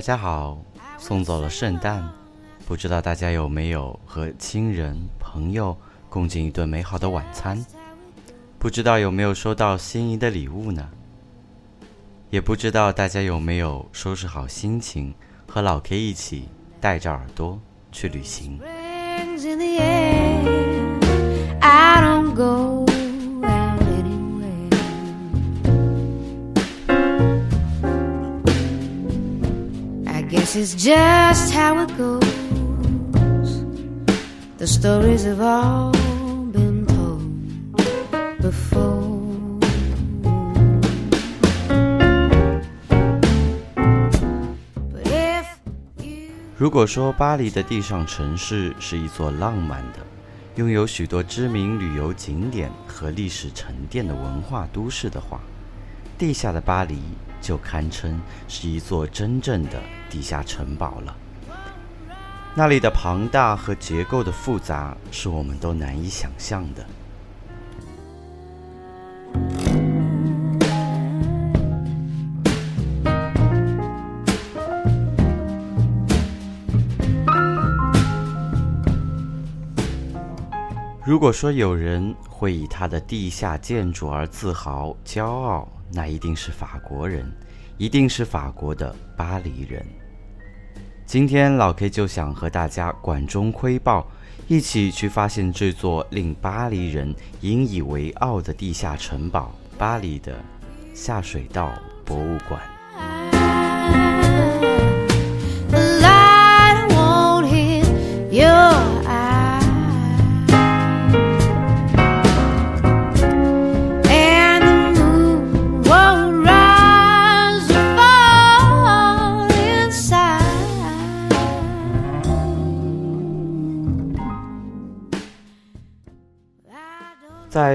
大家好，送走了圣诞，不知道大家有没有和亲人朋友共进一顿美好的晚餐？不知道有没有收到心仪的礼物呢？也不知道大家有没有收拾好心情，和老 K 一起带着耳朵去旅行。This is just how it goes. The stories have all been told before. 如果说巴黎的地上城市是一座浪漫的、拥有许多知名旅游景点和历史沉淀的文化都市的话，地下的巴黎。就堪称是一座真正的地下城堡了。那里的庞大和结构的复杂，是我们都难以想象的。如果说有人会以他的地下建筑而自豪、骄傲，那一定是法国人，一定是法国的巴黎人。今天老 K 就想和大家管中窥豹，一起去发现这座令巴黎人引以为傲的地下城堡——巴黎的下水道博物馆。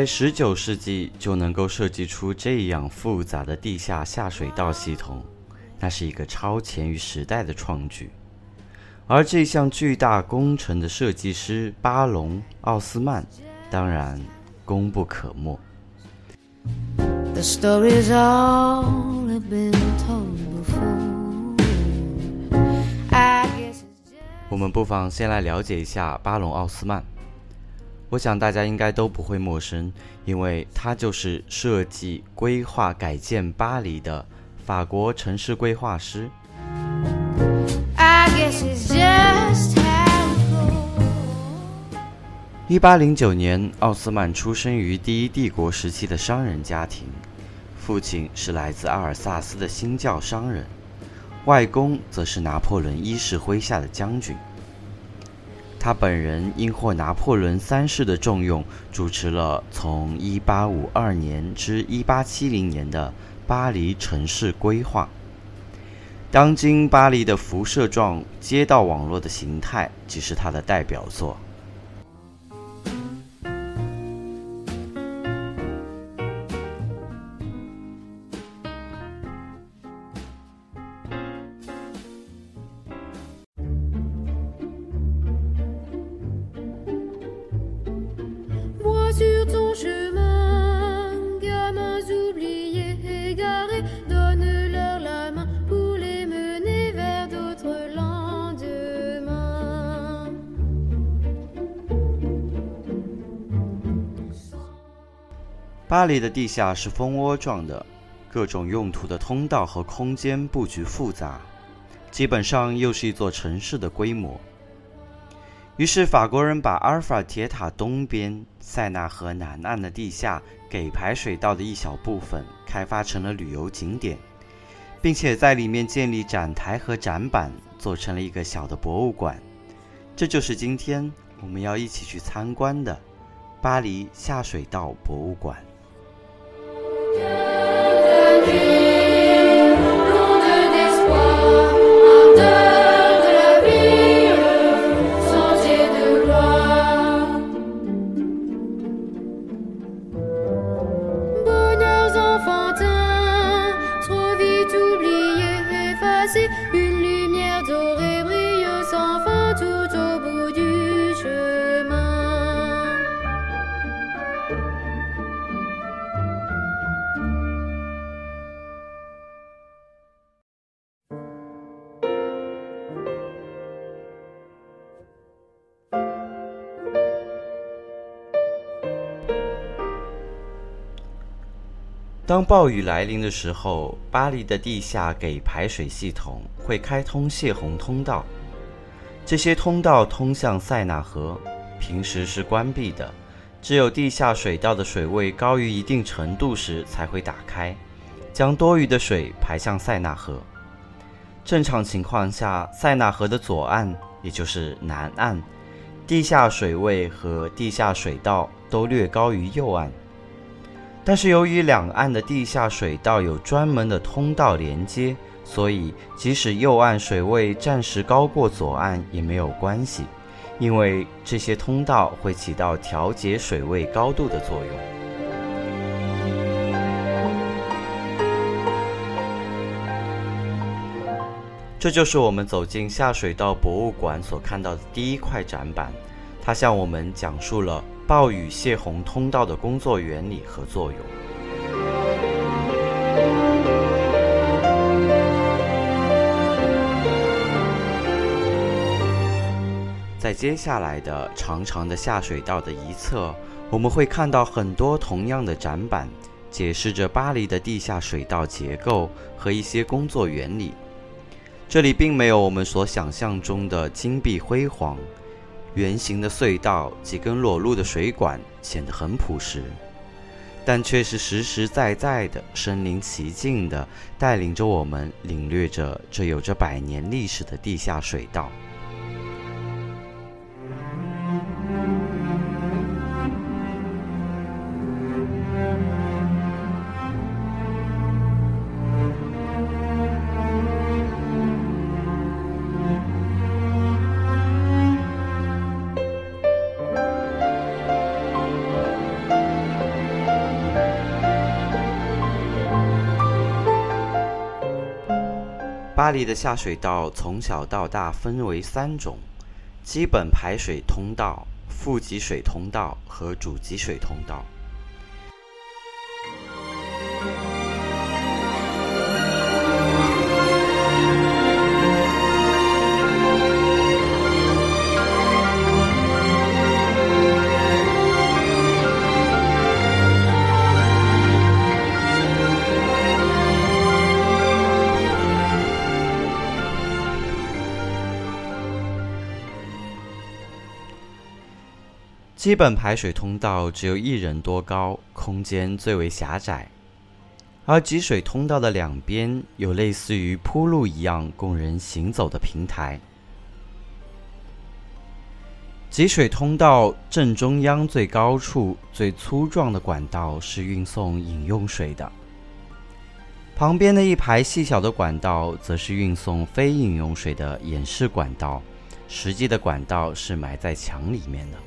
在十九世纪就能够设计出这样复杂的地下下水道系统，那是一个超前于时代的创举。而这项巨大工程的设计师巴隆·奥斯曼，当然功不可没。我们不妨先来了解一下巴隆·奥斯曼。我想大家应该都不会陌生，因为他就是设计、规划、改建巴黎的法国城市规划师。一八零九年，奥斯曼出生于第一帝国时期的商人家庭，父亲是来自阿尔萨斯的新教商人，外公则是拿破仑一世麾下的将军。他本人因获拿破仑三世的重用，主持了从1852年至1870年的巴黎城市规划。当今巴黎的辐射状街道网络的形态，即是他的代表作。巴黎的地下是蜂窝状的，各种用途的通道和空间布局复杂，基本上又是一座城市的规模。于是法国人把阿尔法铁塔东边、塞纳河南岸的地下给排水道的一小部分开发成了旅游景点，并且在里面建立展台和展板，做成了一个小的博物馆。这就是今天我们要一起去参观的巴黎下水道博物馆。当暴雨来临的时候，巴黎的地下给排水系统会开通泄洪通道。这些通道通向塞纳河，平时是关闭的，只有地下水道的水位高于一定程度时才会打开，将多余的水排向塞纳河。正常情况下，塞纳河的左岸，也就是南岸，地下水位和地下水道都略高于右岸。但是由于两岸的地下水道有专门的通道连接，所以即使右岸水位暂时高过左岸也没有关系，因为这些通道会起到调节水位高度的作用。这就是我们走进下水道博物馆所看到的第一块展板，它向我们讲述了。暴雨泄洪通道的工作原理和作用。在接下来的长长的下水道的一侧，我们会看到很多同样的展板，解释着巴黎的地下水道结构和一些工作原理。这里并没有我们所想象中的金碧辉煌。圆形的隧道，几根裸露的水管，显得很朴实，但却是实实在在的、身临其境的，带领着我们领略着这有着百年历史的地下水道。巴黎的下水道从小到大分为三种：基本排水通道、富集水通道和主集水通道。基本排水通道只有一人多高，空间最为狭窄，而集水通道的两边有类似于铺路一样供人行走的平台。集水通道正中央最高处最粗壮的管道是运送饮用水的，旁边的一排细小的管道则是运送非饮用水的演示管道，实际的管道是埋在墙里面的。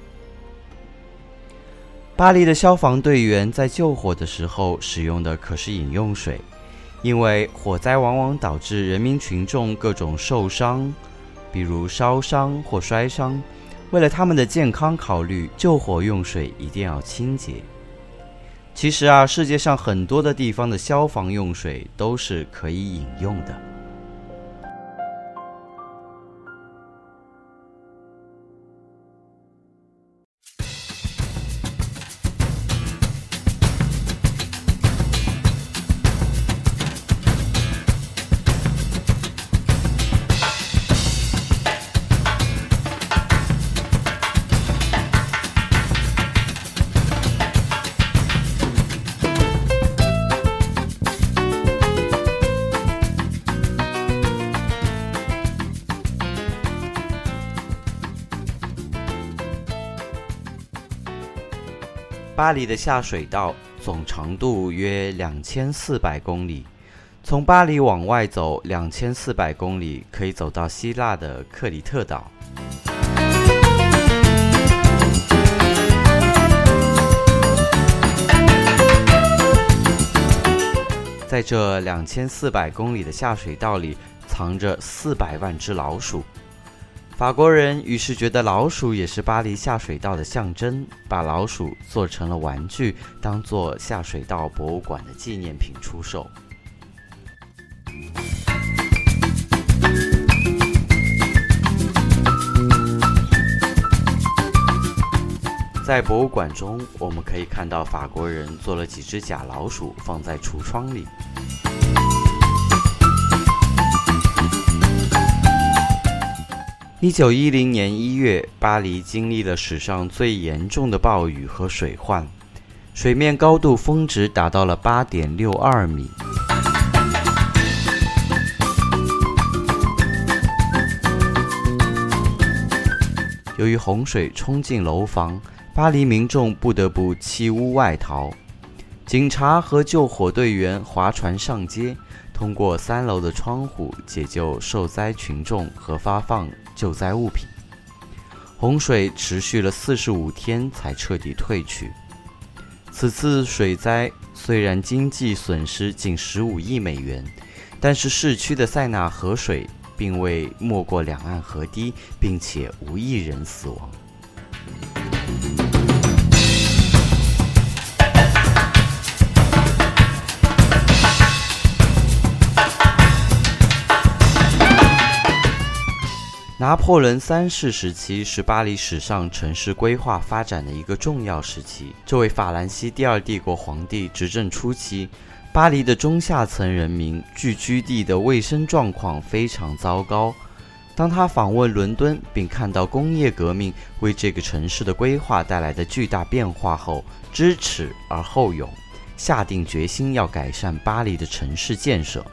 巴黎的消防队员在救火的时候使用的可是饮用水，因为火灾往往导致人民群众各种受伤，比如烧伤或摔伤。为了他们的健康考虑，救火用水一定要清洁。其实啊，世界上很多的地方的消防用水都是可以饮用的。巴黎的下水道总长度约两千四百公里，从巴黎往外走两千四百公里，可以走到希腊的克里特岛。在这两千四百公里的下水道里，藏着四百万只老鼠。法国人于是觉得老鼠也是巴黎下水道的象征，把老鼠做成了玩具，当做下水道博物馆的纪念品出售。在博物馆中，我们可以看到法国人做了几只假老鼠，放在橱窗里。一九一零年一月，巴黎经历了史上最严重的暴雨和水患，水面高度峰值达到了八点六二米。由于洪水冲进楼房。巴黎民众不得不弃屋外逃，警察和救火队员划船上街，通过三楼的窗户解救受灾群众和发放救灾物品。洪水持续了四十五天才彻底退去。此次水灾虽然经济损失近十五亿美元，但是市区的塞纳河水并未没过两岸河堤，并且无一人死亡。拿破仑三世时期是巴黎史上城市规划发展的一个重要时期。这位法兰西第二帝国皇帝执政初期，巴黎的中下层人民聚居地的卫生状况非常糟糕。当他访问伦敦，并看到工业革命为这个城市的规划带来的巨大变化后，知耻而后勇，下定决心要改善巴黎的城市建设。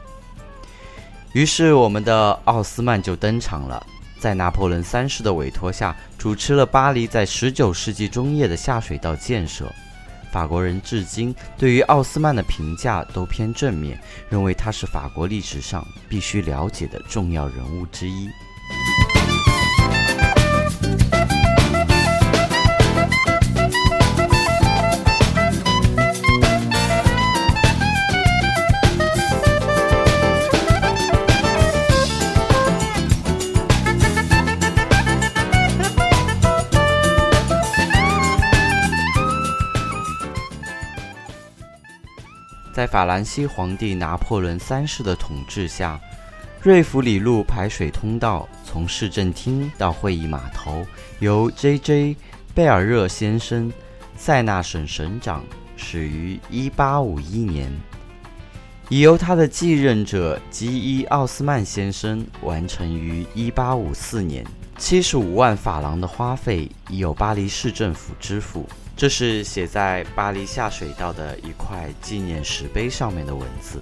于是，我们的奥斯曼就登场了。在拿破仑三世的委托下，主持了巴黎在19世纪中叶的下水道建设。法国人至今对于奥斯曼的评价都偏正面，认为他是法国历史上必须了解的重要人物之一。在法兰西皇帝拿破仑三世的统治下，瑞弗里路排水通道从市政厅到会议码头，由 J.J. 贝尔热先生，塞纳省省长，始于1851年，已由他的继任者吉伊奥斯曼先生完成于1854年。七十五万法郎的花费已由巴黎市政府支付。这是写在巴黎下水道的一块纪念石碑上面的文字。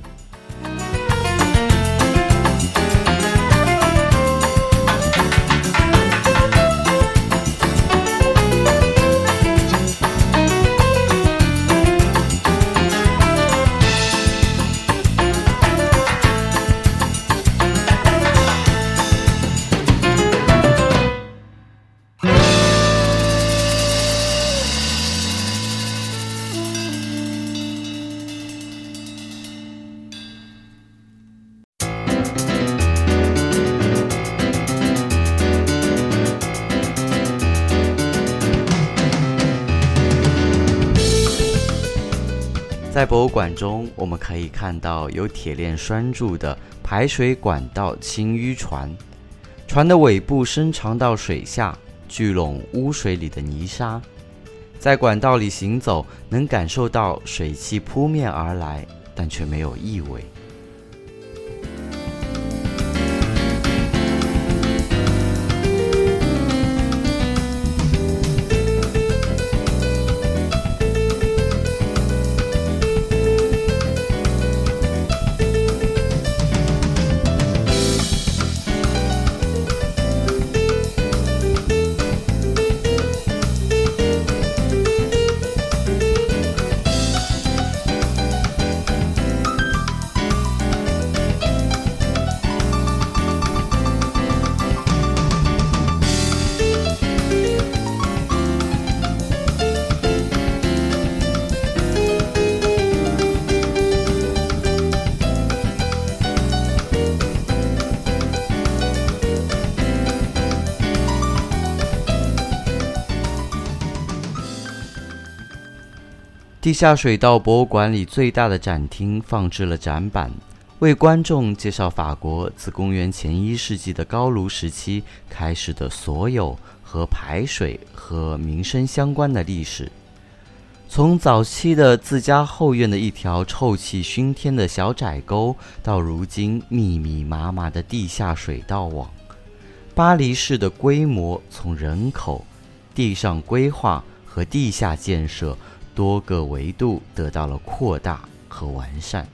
在博物馆中，我们可以看到有铁链拴住的排水管道清淤船，船的尾部伸长到水下，聚拢污水里的泥沙。在管道里行走，能感受到水汽扑面而来，但却没有异味。下水道博物馆里最大的展厅放置了展板，为观众介绍法国自公元前一世纪的高卢时期开始的所有和排水和民生相关的历史。从早期的自家后院的一条臭气熏天的小窄沟，到如今密密麻麻的地下水道网，巴黎市的规模从人口、地上规划和地下建设。多个维度得到了扩大和完善。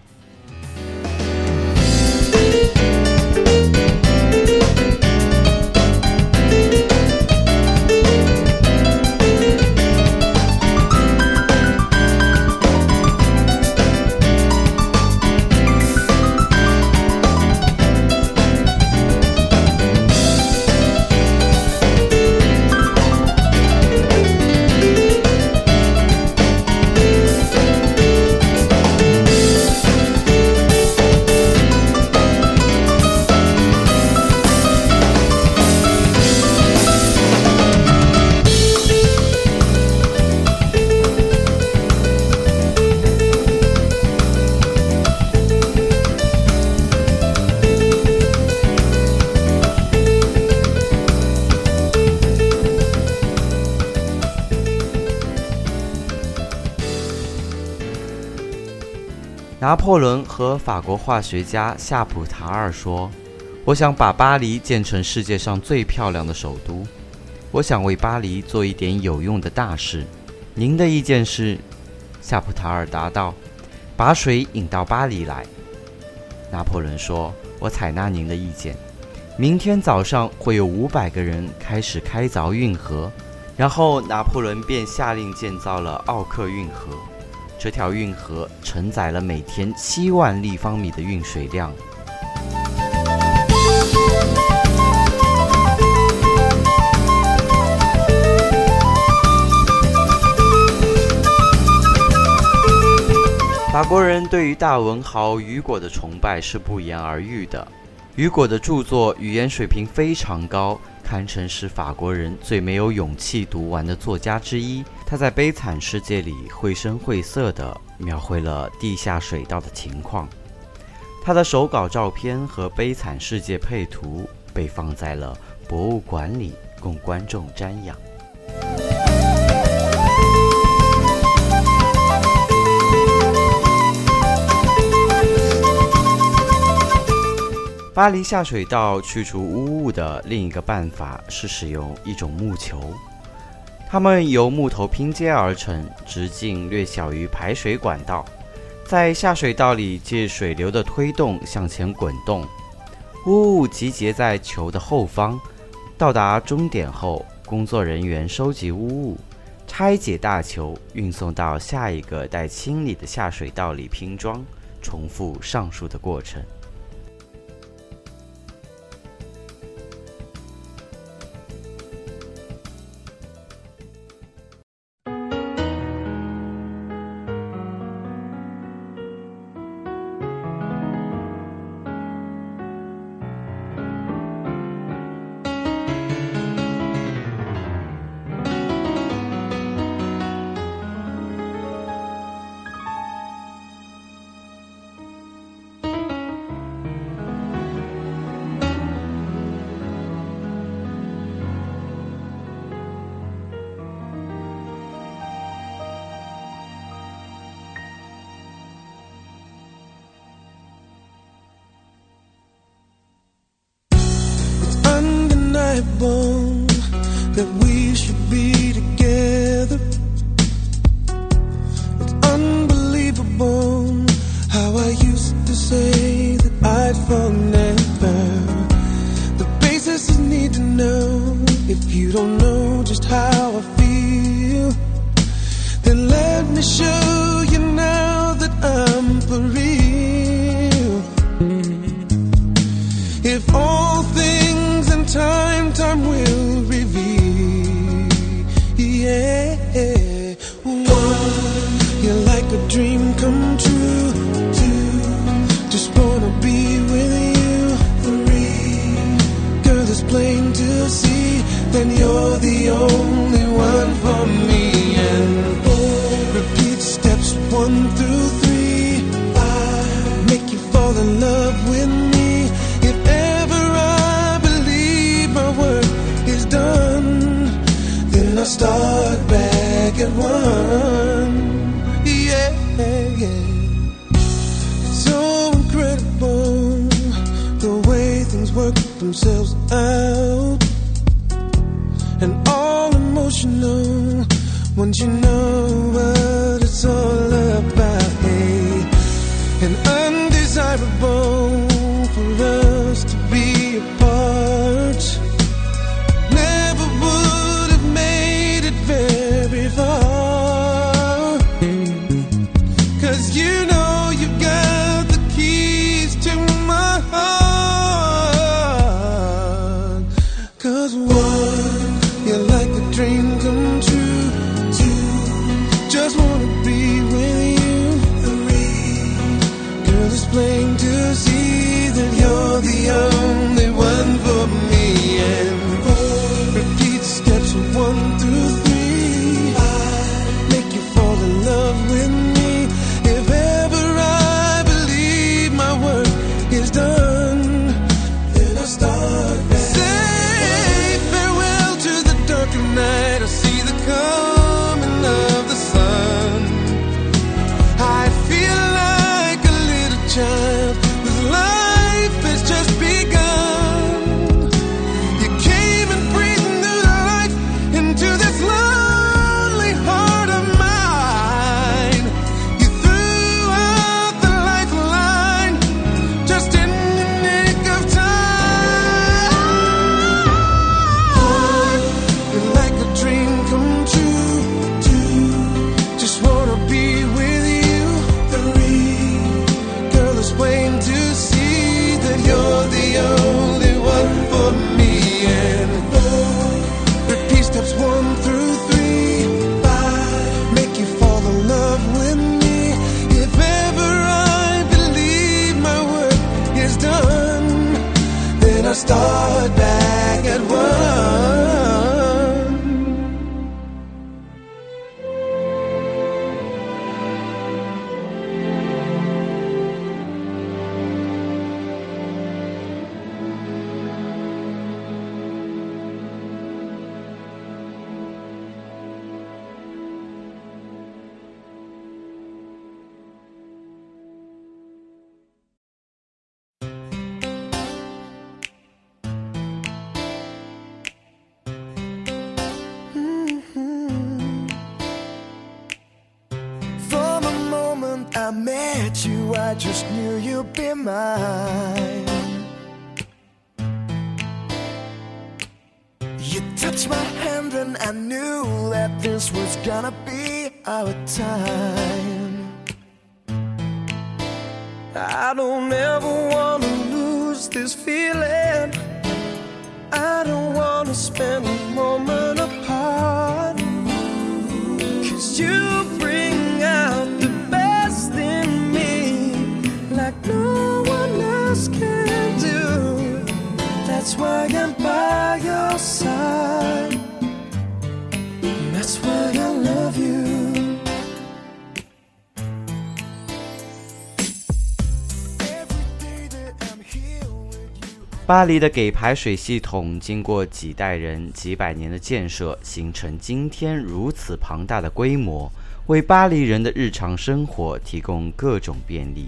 拿破仑和法国化学家夏普塔尔说：“我想把巴黎建成世界上最漂亮的首都。我想为巴黎做一点有用的大事。您的意见是？”夏普塔尔答道：“把水引到巴黎来。”拿破仑说：“我采纳您的意见。明天早上会有五百个人开始开凿运河。”然后拿破仑便下令建造了奥克运河。这条运河承载了每天七万立方米的运水量。法国人对于大文豪雨果的崇拜是不言而喻的。雨果的著作语言水平非常高。堪称是法国人最没有勇气读完的作家之一。他在《悲惨世界》里绘声绘色地描绘了地下水道的情况。他的手稿照片和《悲惨世界》配图被放在了博物馆里，供观众瞻仰。巴黎下水道去除污物的另一个办法是使用一种木球，它们由木头拼接而成，直径略小于排水管道，在下水道里借水流的推动向前滚动，污物集结在球的后方。到达终点后，工作人员收集污物，拆解大球，运送到下一个待清理的下水道里拼装，重复上述的过程。That we should be together. It's unbelievable how I used to say that I'd fall never. The basis is need to know if you don't know back one. Yeah, yeah. So incredible the way things work themselves out. And all emotional once you know what it's all about. Hey, and undesirable touched my hand and I knew that this was gonna be our time. I don't ever 巴黎的给排水系统经过几代人、几百年的建设，形成今天如此庞大的规模，为巴黎人的日常生活提供各种便利。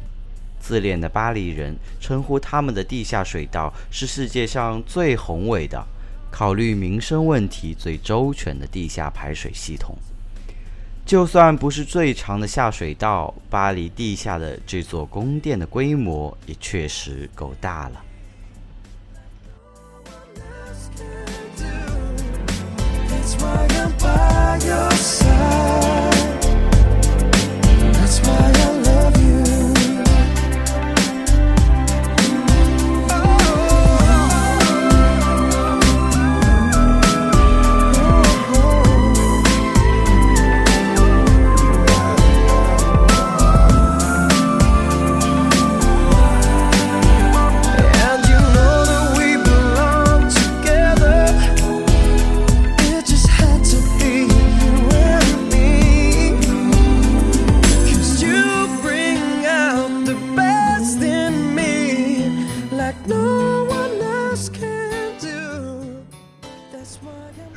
自恋的巴黎人称呼他们的地下水道是世界上最宏伟的、考虑民生问题最周全的地下排水系统。就算不是最长的下水道，巴黎地下的这座宫殿的规模也确实够大了。my empire.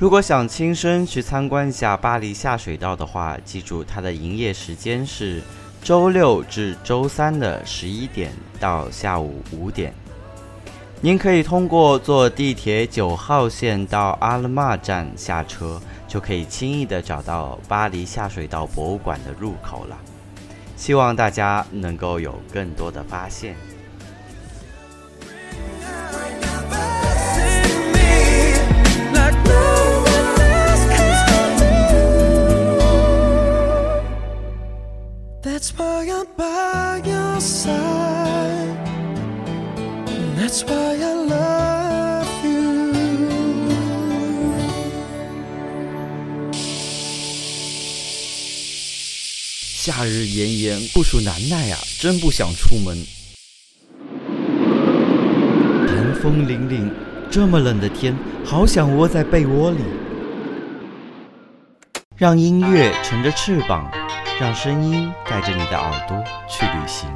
如果想亲身去参观一下巴黎下水道的话，记住它的营业时间是周六至周三的十一点到下午五点。您可以通过坐地铁九号线到阿勒玛站下车，就可以轻易的找到巴黎下水道博物馆的入口了。希望大家能够有更多的发现。Why I'm by your side. And that's why I love you. 夏日炎炎，酷暑难耐啊，真不想出门。寒风凛凛，这么冷的天，好想窝在被窝里。让音乐乘着翅膀，让声音带着你的耳朵去旅行。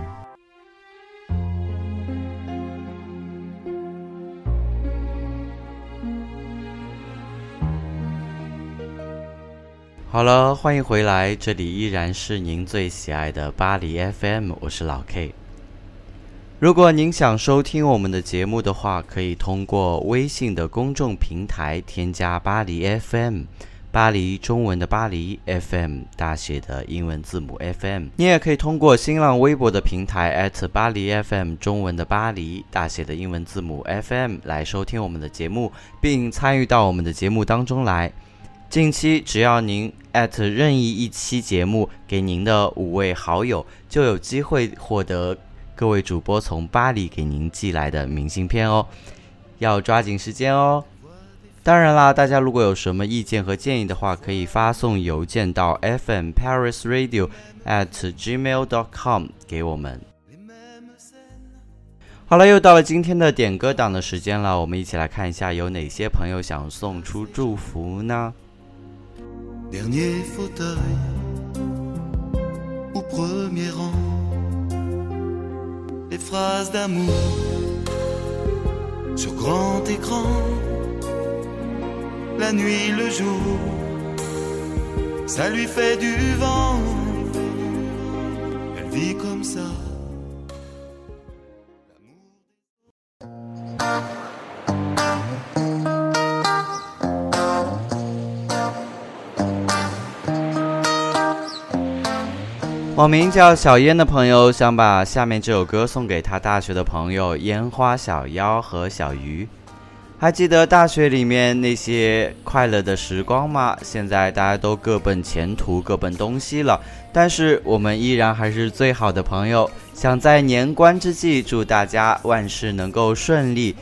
好了，欢迎回来，这里依然是您最喜爱的巴黎 FM，我是老 K。如果您想收听我们的节目的话，可以通过微信的公众平台添加巴黎 FM，巴黎中文的巴黎 FM 大写的英文字母 FM。你也可以通过新浪微博的平台巴黎 FM 中文的巴黎大写的英文字母 FM 来收听我们的节目，并参与到我们的节目当中来。近期，只要您任意一期节目给您的五位好友，就有机会获得各位主播从巴黎给您寄来的明信片哦，要抓紧时间哦。当然啦，大家如果有什么意见和建议的话，可以发送邮件到 fm paris radio at gmail dot com 给我们。好了，又到了今天的点歌档的时间了，我们一起来看一下有哪些朋友想送出祝福呢？La nuit, le jour, ça lui fait du vent. Elle vit comme ça. 网名叫小烟的朋友想把下面这首歌送给他大学的朋友烟花小妖和小鱼。还记得大学里面那些快乐的时光吗？现在大家都各奔前途，各奔东西了，但是我们依然还是最好的朋友。想在年关之际，祝大家万事能够顺利。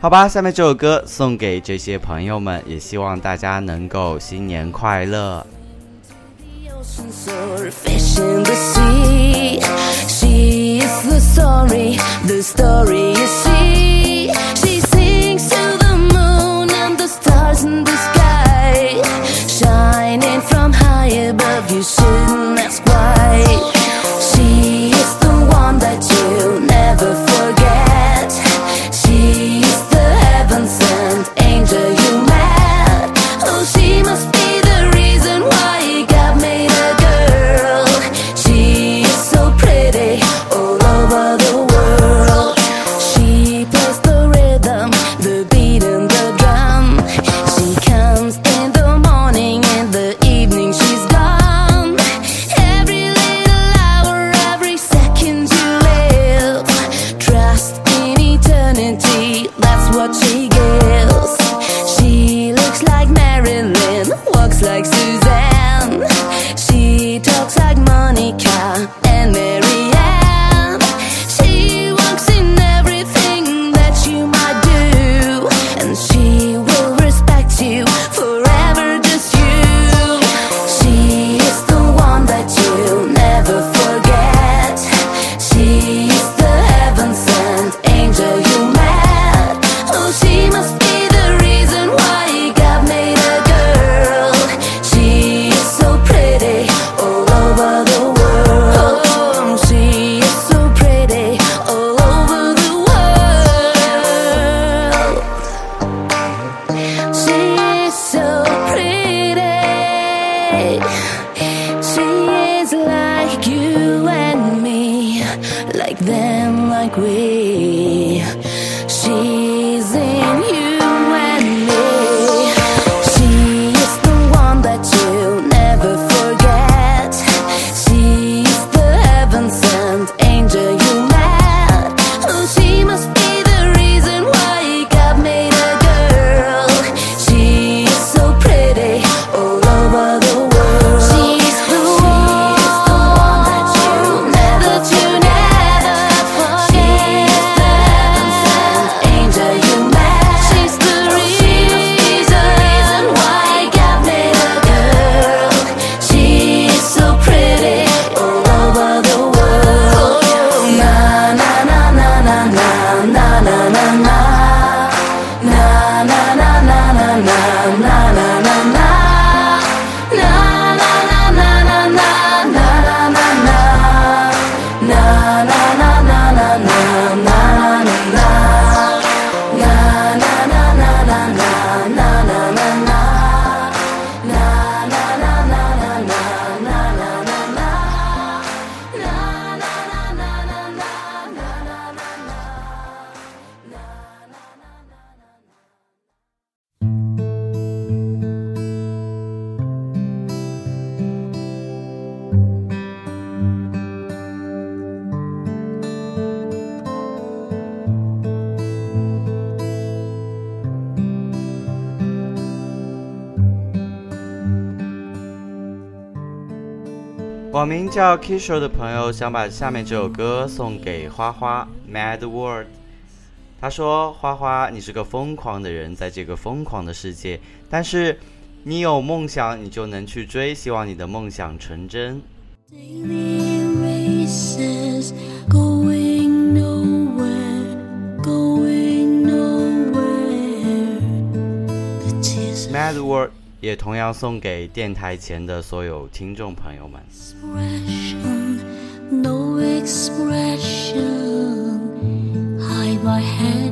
好吧，下面这首歌送给这些朋友们，也希望大家能够新年快乐。 나나 叫 Kisho 的朋友想把下面这首歌送给花花，Mad World。他说，花花，你是个疯狂的人，在这个疯狂的世界。但是你有梦想，你就能去追，希望你的梦想成真。Mad World。也同样送给电台前的所有听众朋友们 expression no expression hide my head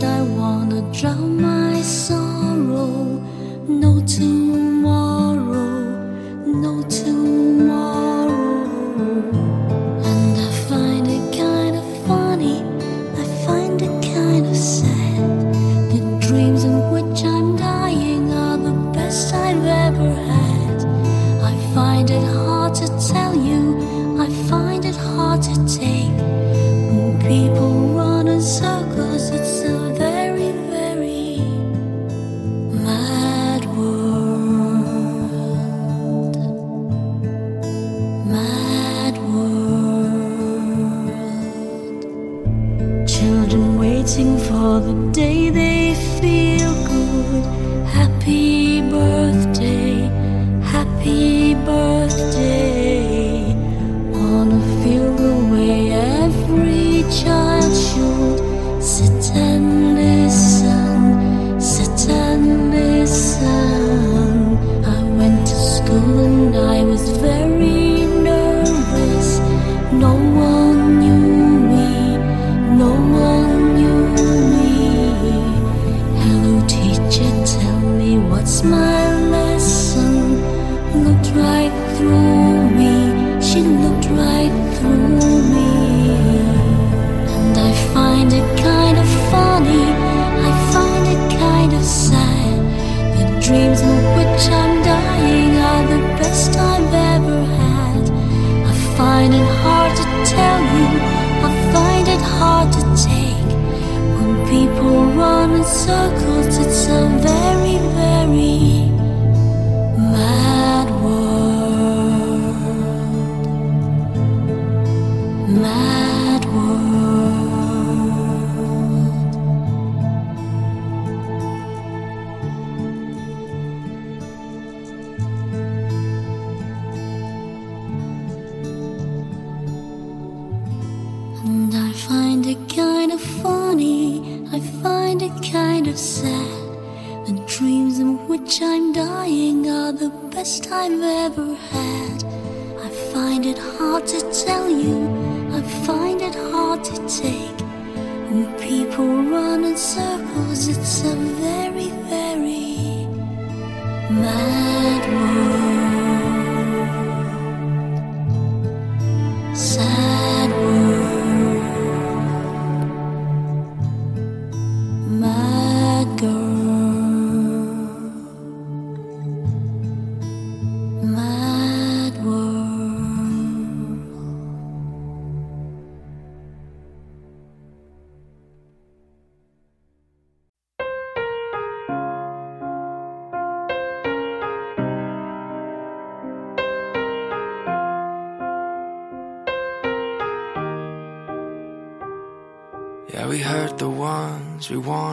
My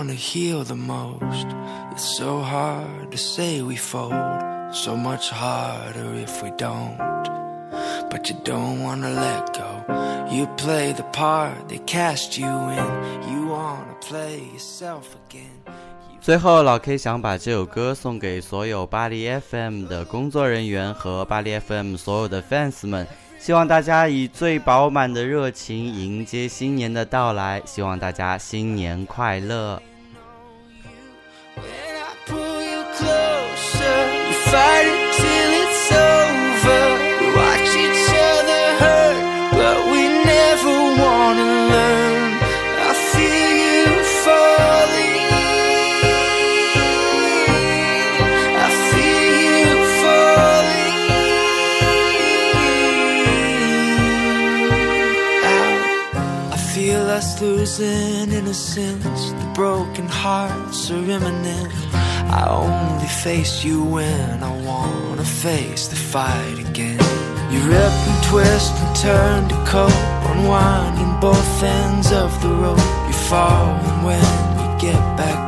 to heal the most. It's so hard to say we fold, so much harder if we don't. But you don't wanna let go. You play the part they cast you in. You wanna play yourself again. 最后，老 K 想把这首歌送给所有巴黎 FM 的工作人员和巴黎 FM 所有的 fans 们，希望大家以最饱满的热情迎接新年的到来，希望大家新年快乐。Hearts are imminent. I only face you when I wanna face the fight again. You rip and twist and turn to cope, unwinding both ends of the rope. You fall, and when you get back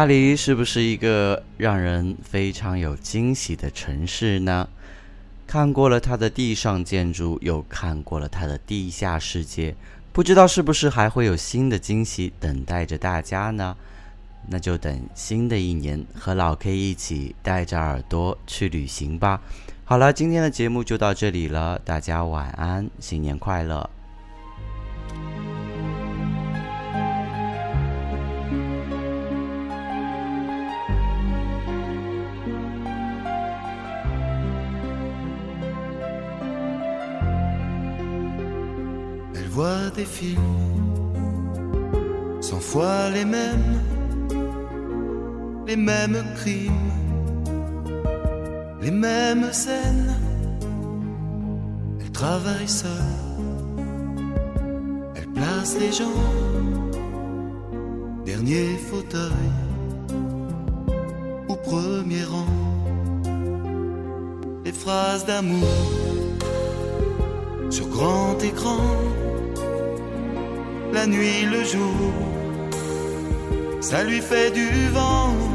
巴黎是不是一个让人非常有惊喜的城市呢？看过了它的地上建筑，又看过了它的地下世界，不知道是不是还会有新的惊喜等待着大家呢？那就等新的一年和老 K 一起带着耳朵去旅行吧。好了，今天的节目就到这里了，大家晚安，新年快乐。Des films, cent fois les mêmes, les mêmes crimes, les mêmes scènes. Elle travaille seule, elle place les gens, dernier fauteuil au premier rang. Les phrases d'amour sur grand écran, la nuit, le jour, ça lui fait du vent.